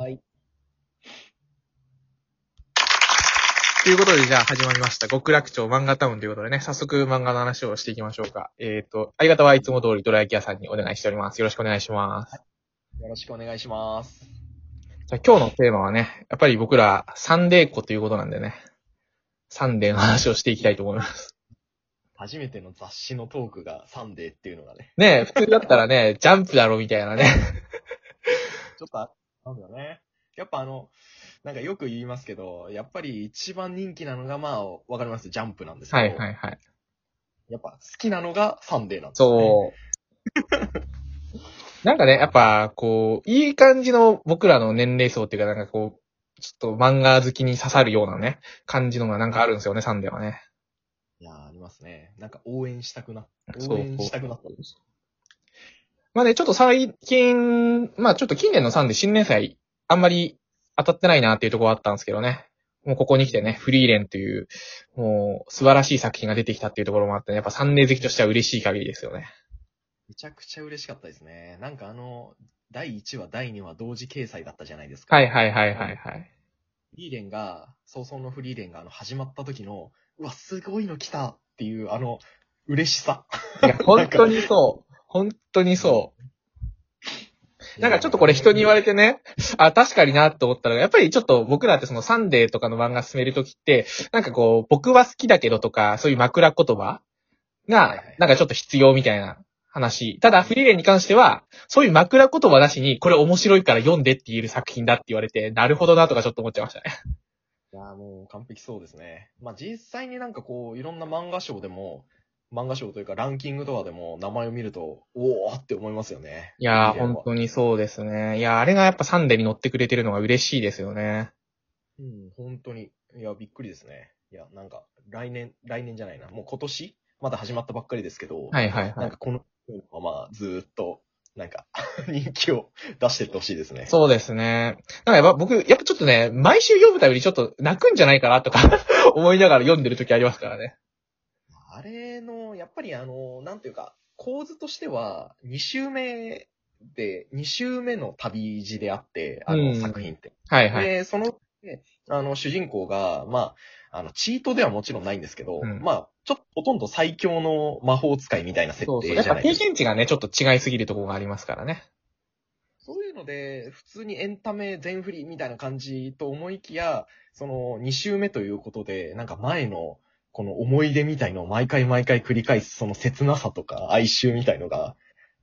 はい。ということで、じゃあ始まりました。極楽町漫画タウンということでね、早速漫画の話をしていきましょうか。えっ、と、相方はいつも通りドラ焼き屋さんにお願いしております。よろしくお願いします。よろしくお願いします。じゃあ今日のテーマはね、やっぱり僕らサンデーっ子ということなんでね、サンデーの話をしていきたいと思います。初めての雑誌のトークがサンデーっていうのがね、ねえ、普通だったらね、ジャンプだろみたいなね。ちょっとあ、なんだよね。やっぱあの、なんかよく言いますけど、やっぱり一番人気なのがまあ、わかります？ジャンプなんですけど、はいはいはい。やっぱ好きなのがサンデーなんですよ、ね。そう。なんかね、やっぱ、こう、いい感じの僕らの年齢層っていうか、なんかこう、ちょっと漫画好きに刺さるようなね、感じのがなんかあるんですよね、サンデーはね。いやーありますね。なんか応援したくな、応援したくなった。まあね、ちょっと最近、まあちょっと近年のサンデー新連載、あんまり当たってないなっていうところはあったんですけどね。もうここに来てね、フリーレンという、もう素晴らしい作品が出てきたっていうところもあってね、やっぱサンデー好きとしては嬉しい限りですよね。めちゃくちゃ嬉しかったですね。なんかあの、第1話、第2話同時掲載だったじゃないですか。はいはいはいはいはい。フリーレンが、葬送のフリーレンがあの始まった時の、うわ、すごいの来たっていう、あの、嬉しさ。いや、本当にそう。本当にそう。なんかちょっとこれ人に言われてね、あ、確かになって思ったのが、やっぱりちょっと僕らってそのサンデーとかの漫画進めるときって、なんかこう、僕は好きだけどとか、そういう枕言葉はいがはい、なんかちょっと必要みたいな話。ただ、フリーレンに関しては、そういう枕言葉なしに、これ面白いから読んでって言える作品だって言われて、なるほどなとかちょっと思っちゃいましたね。いや、もう完璧そうですね。まあ実際になんかこう、いろんな漫画賞でも、漫画賞というかランキングとかでも名前を見ると、おーって思いますよね。いやー、本当にそうですね。いやー、あれがやっぱサンデーに乗ってくれてるのが嬉しいですよね。うん、本当に。いや、びっくりですね。いや、なんか、来年、来年じゃないな。もう今年？まだ始まったばっかりですけど、はいはいはい。なんかこの、ままずーっと、なんか、人気を出してってほしいですね。そうですね。なんかやっぱ僕、やっぱちょっとね、毎週読むたびにちょっと泣くんじゃないかなとか 思いながら読んでる時ありますからね。あれの、やっぱりあの、なんていうか、構図としては、2週目で、2週目の旅路であって、あのうん作品って。はいはい。で、その、ねあの、主人公が、まあ、あの、チートではもちろんないんですけど、うんまあ、ちょっとほとんど最強の魔法使いみたいな設そうそう。定やっぱ経じゃないですか。験値がね、ちょっと違いすぎるところがありますからね。そういうので、普通にエンタメ全振りみたいな感じと思いきや、その2週目ということで、なんか前のこの思い出みたいのを毎回毎回繰り返すその切なさとか哀愁みたいのが、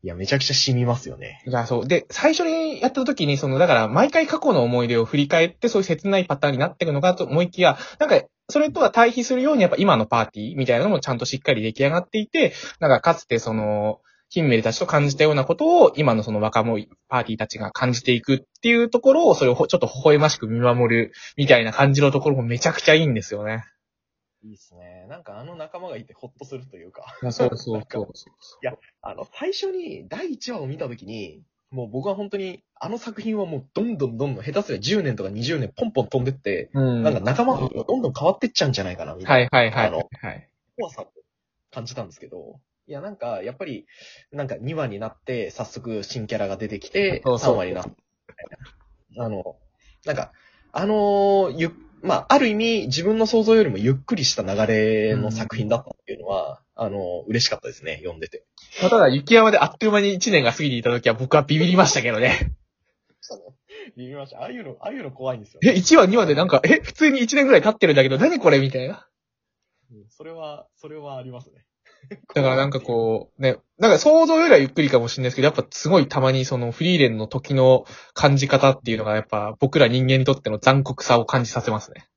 いや、めちゃくちゃ染みますよね。いや、そう。で、最初にやった時に、その、だから、毎回過去の思い出を振り返って、そういう切ないパターンになっていくのかと思いきや、なんか、それとは対比するように、やっぱ今のパーティーみたいなのもちゃんとしっかり出来上がっていて、なんか、かつてその、ヒンメルたちと感じたようなことを、今のその若者パーティーたちが感じていくっていうところを、それをちょっと微笑ましく見守る、みたいな感じのところもめちゃくちゃいいんですよね。いいですね。なんかあの仲間がいてほっとするというか。そうそうそうそう。あの、最初に第1話を見たときに、もう僕は本当に、あの作品はもうどんどんどんどん下手すりゃ10年とか20年ポンポン飛んでって、うん。なんか仲間がどんどん変わってっちゃうんじゃないかな、みたはいいなはいはい。あのはい。怖さを感じたんですけど、いやなんか、やっぱり、なんか2話になって、早速新キャラが出てきて、そうそう3話になって、あの、なんか、あのゆ、まあ、ある意味、自分の想像よりもゆっくりした流れの作品だったっていうのは、あの、嬉しかったですね、読んでて。まあただ、雪山であっという間に1年が過ぎていた時は僕はビビりましたけどね。ビビりました。ああいうの、ああいうの怖いんですよ。え、1話2話でなんか、え、普通に1年ぐらい経ってるんだけど、何これみたいな。うんそれは、それはありますね。だからなんかこう、ね、なんか想像よりはゆっくりかもしれないですけど、やっぱすごいたまにそのフリーレンの時の感じ方っていうのがやっぱ僕ら人間にとっての残酷さを感じさせますね。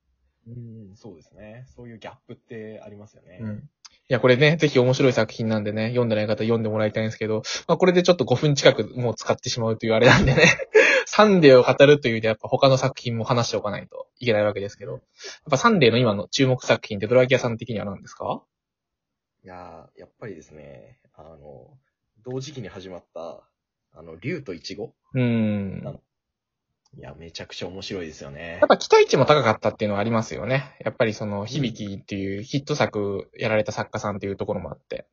うん、そうですね。そういうギャップってありますよね。うん。いや、これね、ぜひ面白い作品なんでね、読んでない方読んでもらいたいんですけど、まあこれでちょっと5分近くもう使ってしまうというあれなんでね、サンデーを語るという意味でやっぱ他の作品も話しておかないといけないわけですけど、やっぱサンデーの今の注目作品ってドラキアさん的には何ですか？いやーやっぱりですね、あの、同時期に始まった、あの、竜とイチゴうーん。いや、めちゃくちゃ面白いですよねやっ。ぱ期待値も高かったっていうのはありますよね。やっぱりその、響きっていうヒット作やられた作家さんっていうところもあって。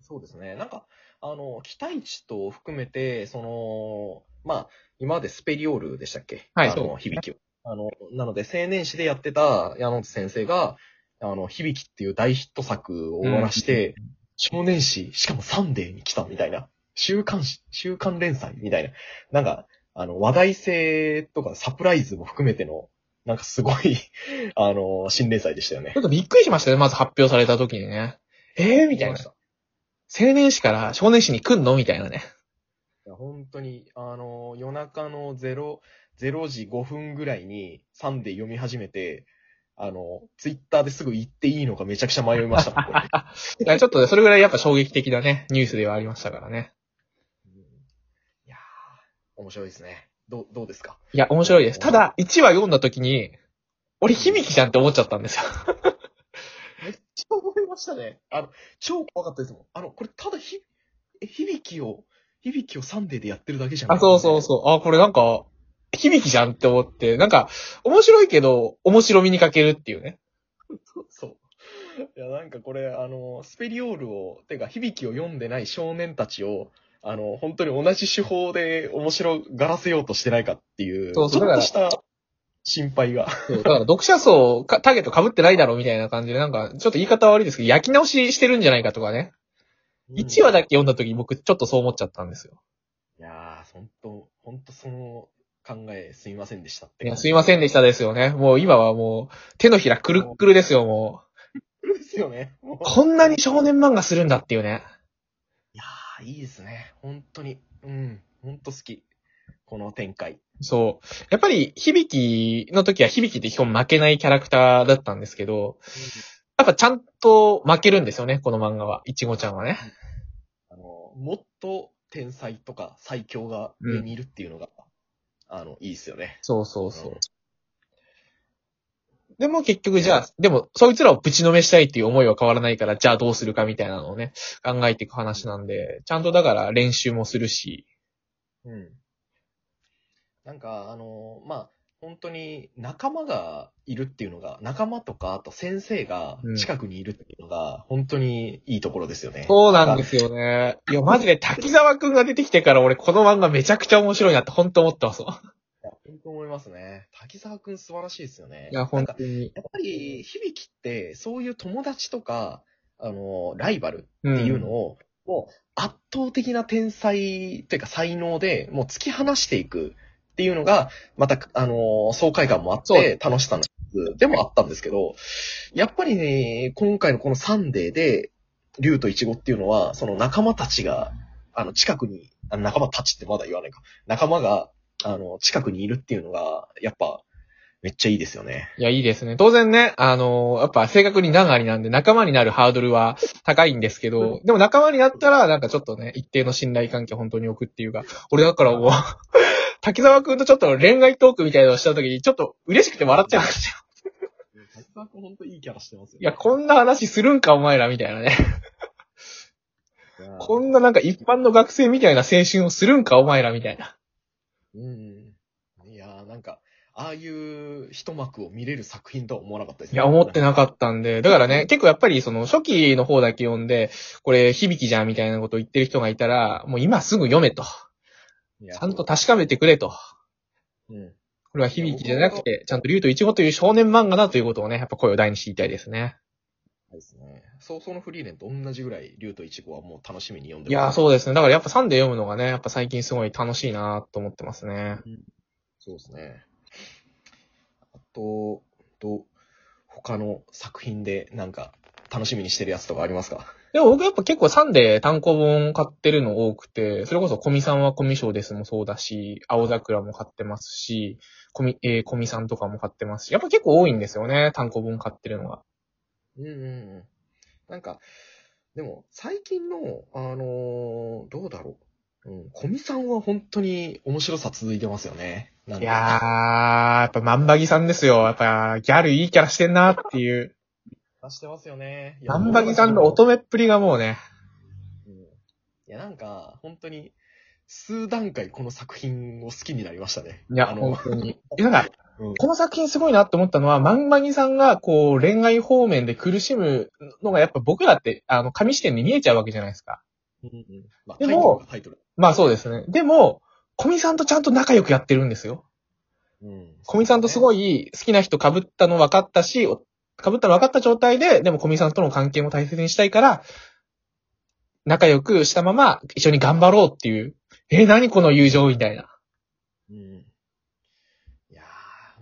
そうですね。なんか、あの、期待値と含めて、その、まあ、今までスペリオールでしたっけ？あの、はいそう響きを。あの、なので、青年誌でやってた山本先生が、あの、響きっていう大ヒット作を終わらして、少年誌、しかもサンデーに来たみたいな。週刊誌、週刊連載みたいな。なんか、あの、話題性とかサプライズも含めての、なんかすごい、あの、新連載でしたよねちょ。っとびっくりしましたね、まず発表された時にね。えー？みたいな。青年誌から少年誌に来んの？みたいなね。いや本当に、あの、夜中の0、0時5分ぐらいにサンデー読み始めて、あの、ツイッターですぐ言っていいのかめちゃくちゃ迷いましたもん。これ いやちょっとね、それぐらいやっぱ衝撃的なね、ニュースではありましたからね。うんいやー、面白いですね。どう、どうですか？いや、面白いです。ただ、1話読んだ時に、俺響きじゃんって思っちゃったんですよ。めっちゃ思いましたね。あの、超怖かったですもん。あの、これただひ、え、響きを、響きをサンデーでやってるだけじゃん。あ、そうそうそう。あ、これなんか、響きじゃんって思って、なんか、面白いけど、面白みに欠けるっていうね。そう。いや、なんかこれ、あの、スペリオールを、てか、響きを読んでない少年たちを、あの、本当に同じ手法で面白がらせようとしてないかっていう、そうそうちょっとした心配が。そうだから読者層か、ターゲット被ってないだろうみたいな感じで、なんか、ちょっと言い方悪いですけど、焼き直ししてるんじゃないかとかね。1話だけ読んだ時僕ちょっとそう思っちゃったんですよ。いやー、本当本当その考えすみませんでしたって。いや、すいませんでしたですよね。もう今はもう、手のひらくるっくるですよ、もそうですよね。もうう。こんなに少年漫画するんだっていうね。いやー、いいですね。本当に。うん。本当好き。この展開。そう。やっぱり、響きの時は響きって基本負けないキャラクターだったんですけど、やっぱちゃんと負けるんですよね、この漫画は。いちごちゃんはね。あの、もっと天才とか最強が上にいるっていうのが、あの、いいですよね。そうそうそう。でも結局じゃあ、でも、そいつらをぶちのめしたいっていう思いは変わらないから、じゃあどうするかみたいなのをね、考えていく話なんで、ちゃんとだから練習もするし、うん。なんか、あの、まあ、本当に仲間がいるっていうのが、仲間とか、あと先生が近くにいるっていうのが、本当にいいところですよね。そうなんですよね。いや、マジで滝沢くんが出てきてから俺この漫画めちゃくちゃ面白いなって本当思ってますわ。いや本当思いますね。滝沢くん素晴らしいですよね。いや、本当に。やっぱり、響きって、そういう友達とか、あの、ライバルっっていうのを、もう圧倒的な天才っていうか才能で、もう突き放していくっていうのが、また、あの、爽快感もあって、楽しさの一つでもあったんですけど、やっぱりね、今回のこのサンデーで、竜とイチゴっていうのは、その仲間たちが、あの、近くに、あの仲間たちってまだ言わないか。仲間が、あの、近くにいるっていうのが、やっぱ、めっちゃいいですよね。いや、いいですね。当然ね、あのやっぱ正確に長りなんで仲間になるハードルは高いんですけど、でも仲間になったら、なんかちょっとね、一定の信頼関係を本当に置くっていうか、俺だからもう、滝沢くんとちょっと恋愛トークみたいなのをした時に、ちょっと嬉しくて笑っちゃいましたよ。滝沢くん本当いいキャラしてますよ、いや、こんな話するんか、お前ら、みたいなね。なこんななんか一般の学生みたいな青春をするんか、お前ら、みたいな。うん。ああいう一幕を見れる作品とは思わなかったですいや、思ってなかっったんで、だからね、結構やっぱりその初期の方だけ読んで、これ響きじゃんみたいなことを言ってる人がいたら、もう今すぐ読めと。たちゃんと確かめてくれと。うん。これは響きじゃなくて、ちゃんと竜とイチゴという少年漫画だということをね、やっぱ声を大にして言いたいですね。ですね。そう、そのフリーレンと同じぐらい、竜とイチゴはもう楽しみに読んでいやー、う。そうですね。だからやっぱサンデー読むのがね、やっぱ最近すごい楽しいなと思ってますね。そうですね。あと、と、他の作品でなんか楽しみにしてるやつとかありますか？でも僕やっぱ結構サンデー単行本買ってるの多くて、それこそコミさんはコミショーですもそうだし、青桜も買ってますし、コミ、えー、コミさんとかも買ってますし、やっぱ結構多いんですよね、単行本買ってるのが。うんうんうん。なんか、でも、最近の、あのーどうだろう。うん、小見さんは本当に面白さ続いてますよね。いやー、やっぱ万場木さんですよ。やっぱギャルいいキャラしてんなっていう。出してますよね。万場木さんの乙女っぷりがもうね。うんいや、なんか、本当に、数段階この作品を好きになりましたね。いや、あの本、当に。いや、なんか、うんこの作品すごいなって思ったのは、万場木さんが、こう、恋愛方面で苦しむのが、やっぱ僕らって、あの、紙視点に見えちゃうわけじゃないですか。うんうんまあ、でも。まあそうですね。でも、小見さんとちゃんと仲良くやってるんですよ。うん。小見さんとすごい好きな人被ったの分かったし、お被ったの分かった状態で、でも小見さんとの関係も大切にしたいから、仲良くしたまま一緒に頑張ろうっていう。え、何この友情みたいな。うん。いや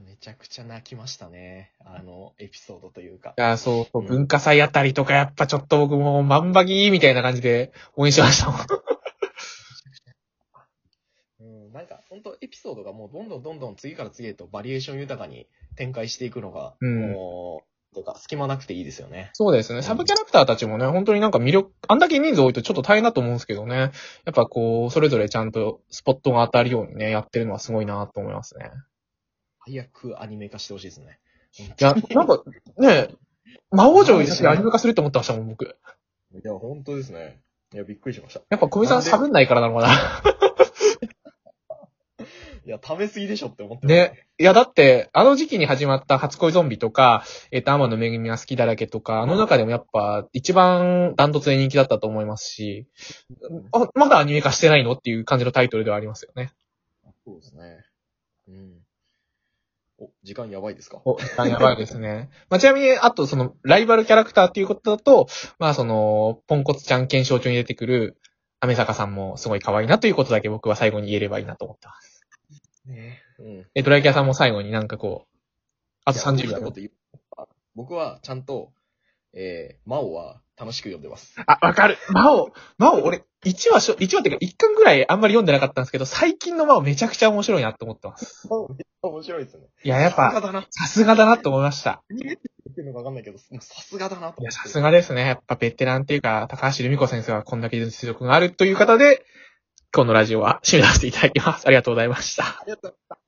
ー、めちゃくちゃ泣きましたね。あの、エピソードというかい。や、そうそう、うん文化祭あたりとかやっぱちょっと僕も万バギーみたいな感じで応援しましたもん。うん、なんか、本当エピソードがもうどんどんどんどん次から次へとバリエーション豊かに展開していくのが、うんもう、とか、隙間なくていいですよね。そうですね。サブキャラクターたちもね、本当になんか魅力、あんだけ人数多いとちょっと大変だと思うんですけどね。やっぱこう、それぞれちゃんとスポットが当たるようにね、やってるのはすごいなと思いますね。早くアニメ化してほしいですね。いや、なんか、ね魔王城よりアニメ化するって思ってましたもん、僕。いや、本当ですね。いや、びっくりしました。やっぱ小見さん喋んないからなのかな。食べ過ぎでしょって思ってましたね。いや、だって、あの時期に始まった初恋ゾンビとか、えっ、と、天の恵みが好きだらけとか、あの中でもやっぱ、一番ダントツで人気だったと思いますし、あ、まだアニメ化してないのっていう感じのタイトルではありますよね。そうですね。うん。お、時間やばいですか？お、時間やばいですね。まあ、ちなみに、あと、その、ライバルキャラクターっていうことだと、まあ、その、ポンコツちゃん検証中に出てくる、アメサカさんもすごい可愛いなということだけ僕は最後に言えればいいなと思ってます。ねうん。え、ドライキャさんも最後になんかこう、あと30秒いや僕一言言う僕はちゃんと、えー、マオは楽しく読んでます。あ、わかる。魔王、魔王、俺、1話しょ、1話っていうか1巻ぐらいあんまり読んでなかったんですけど、最近の魔王めちゃくちゃ面白いなって思ってます。面白いですね。いや、やっぱ、さすがだな。さすがだなって思いました。ってるのかわかんないけど、もうさすがだなと思って。いや、さすがですね。やっぱベテランっていうか、高橋留美子先生はこんだけ実力があるという方で、今日のラジオは締めさせていただきます。ありがとうございました。ありがとうございました。